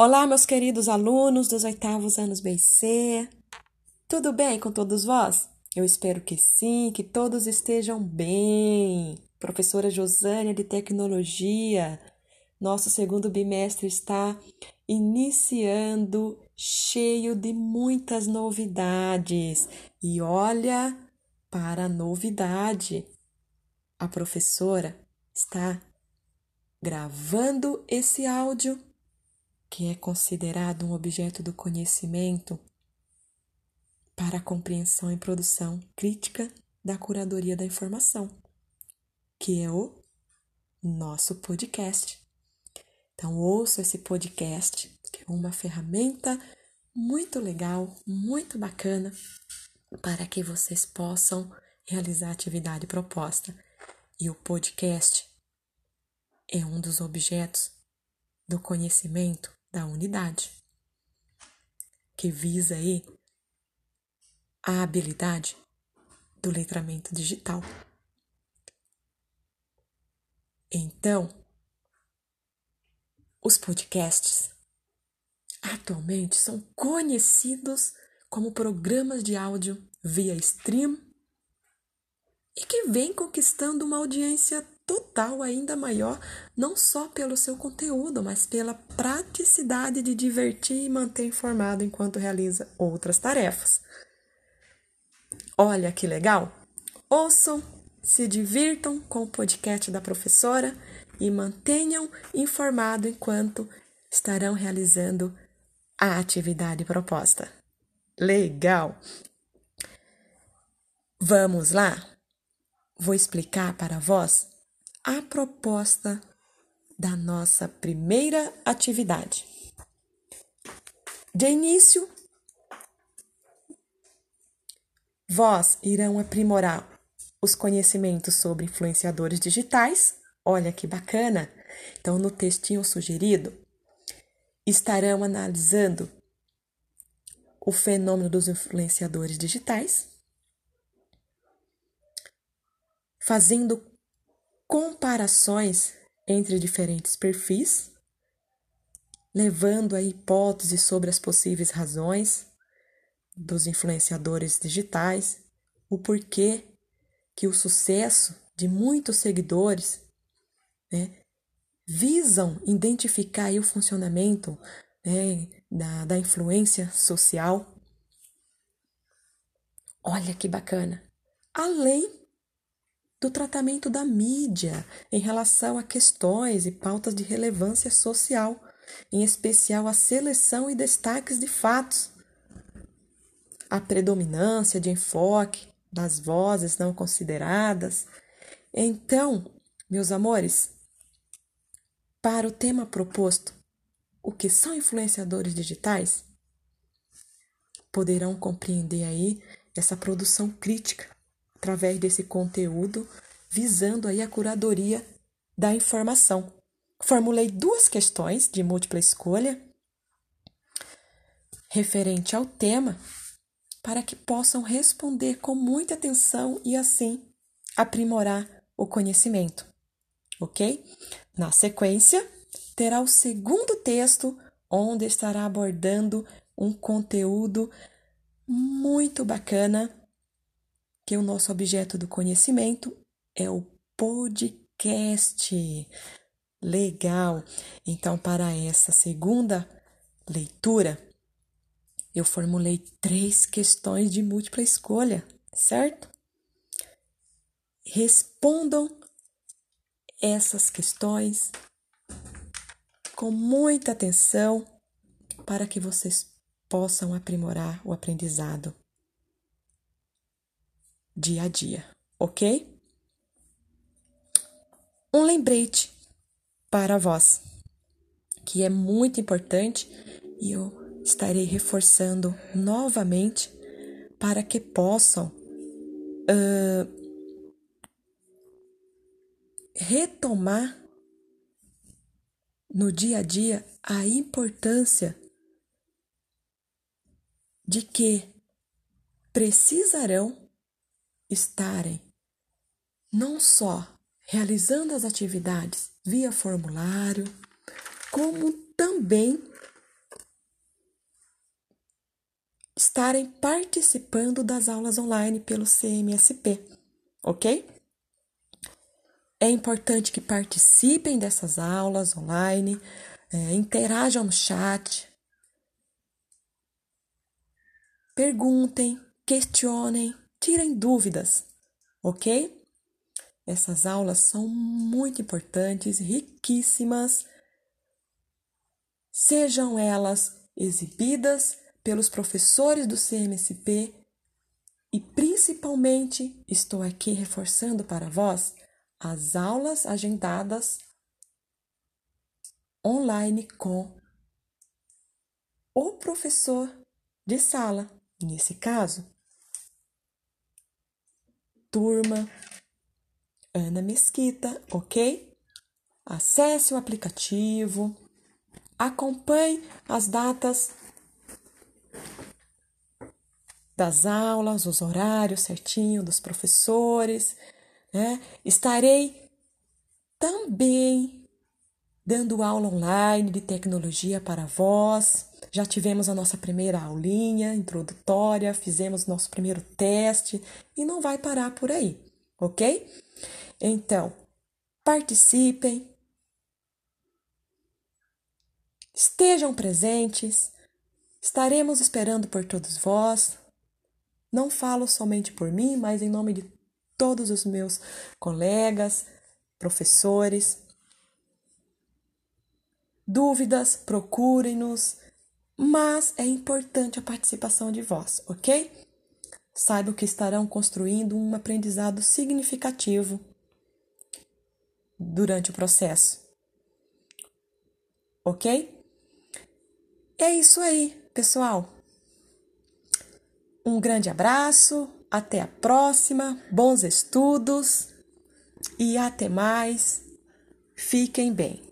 Olá, meus queridos alunos dos oitavos anos BC. Tudo bem com todos vós? Eu espero que sim, que todos estejam bem. Professora Josânia de Tecnologia, nosso segundo bimestre está iniciando cheio de muitas novidades. E olha para a novidade. A professora está gravando esse áudio, que é considerado um objeto do conhecimento para a compreensão e produção crítica da curadoria da informação, que é o nosso podcast. Então, ouça esse podcast, que é uma ferramenta muito legal, muito bacana, para que vocês possam realizar a atividade proposta. E o podcast é um dos objetos do conhecimento da unidade, que visa aí a habilidade do letramento digital. Então, os podcasts atualmente são conhecidos como programas de áudio via stream e que vem conquistando uma audiência total ainda maior, não só pelo seu conteúdo, mas pela praticidade de divertir e manter informado enquanto realiza outras tarefas. Olha que legal! Ouçam, se divirtam com o podcast da professora e mantenham informado enquanto estarão realizando a atividade proposta. Legal! Vamos lá? Vou explicar para vós a proposta da nossa primeira atividade. De início, vós irão aprimorar os conhecimentos sobre influenciadores digitais. Olha que bacana! Então, no textinho sugerido, estarão analisando o fenômeno dos influenciadores digitais, fazendo comparações entre diferentes perfis, levando a hipóteses sobre as possíveis razões dos influenciadores digitais, o porquê que o sucesso de muitos seguidores né, visam identificar o funcionamento né, da, da influência social. Olha que bacana! Além do tratamento da mídia em relação a questões e pautas de relevância social, em especial a seleção e destaques de fatos, a predominância de enfoque das vozes não consideradas. Então, meus amores, para o tema proposto, o que são influenciadores digitais? Poderão compreender aí essa produção crítica através desse conteúdo, visando aí a curadoria da informação. Formulei duas questões de múltipla escolha referente ao tema para que possam responder com muita atenção e assim aprimorar o conhecimento. OK? Na sequência, terá o segundo texto onde estará abordando um conteúdo muito bacana que o nosso objeto do conhecimento é o podcast. Legal! Então, para essa segunda leitura, eu formulei três questões de múltipla escolha, certo? Respondam essas questões com muita atenção para que vocês possam aprimorar o aprendizado dia a dia, ok? Um lembrete para vós, que é muito importante e eu estarei reforçando novamente para que possam uh, retomar no dia a dia a importância de que precisarão estarem não só realizando as atividades via formulário, como também estarem participando das aulas online pelo CMSP, ok? É importante que participem dessas aulas online, é, interajam no chat, perguntem, questionem, tirem dúvidas, ok? Essas aulas são muito importantes, riquíssimas, sejam elas exibidas pelos professores do CMSP e principalmente estou aqui reforçando para vós as aulas agendadas online com o professor de sala, nesse caso, turma Ana Mesquita, ok? Acesse o aplicativo, acompanhe as datas das aulas, os horários certinho dos professores, né? Estarei também dando aula online de tecnologia para vós. Já tivemos a nossa primeira aulinha introdutória, fizemos nosso primeiro teste e não vai parar por aí, ok? Então, participem, estejam presentes, estaremos esperando por todos vós. Não falo somente por mim, mas em nome de todos os meus colegas, professores. Dúvidas, procurem-nos, mas é importante a participação de vós, ok? Saibam que estarão construindo um aprendizado significativo durante o processo. Ok? É isso aí, pessoal. Um grande abraço, até a próxima, bons estudos e até mais. Fiquem bem.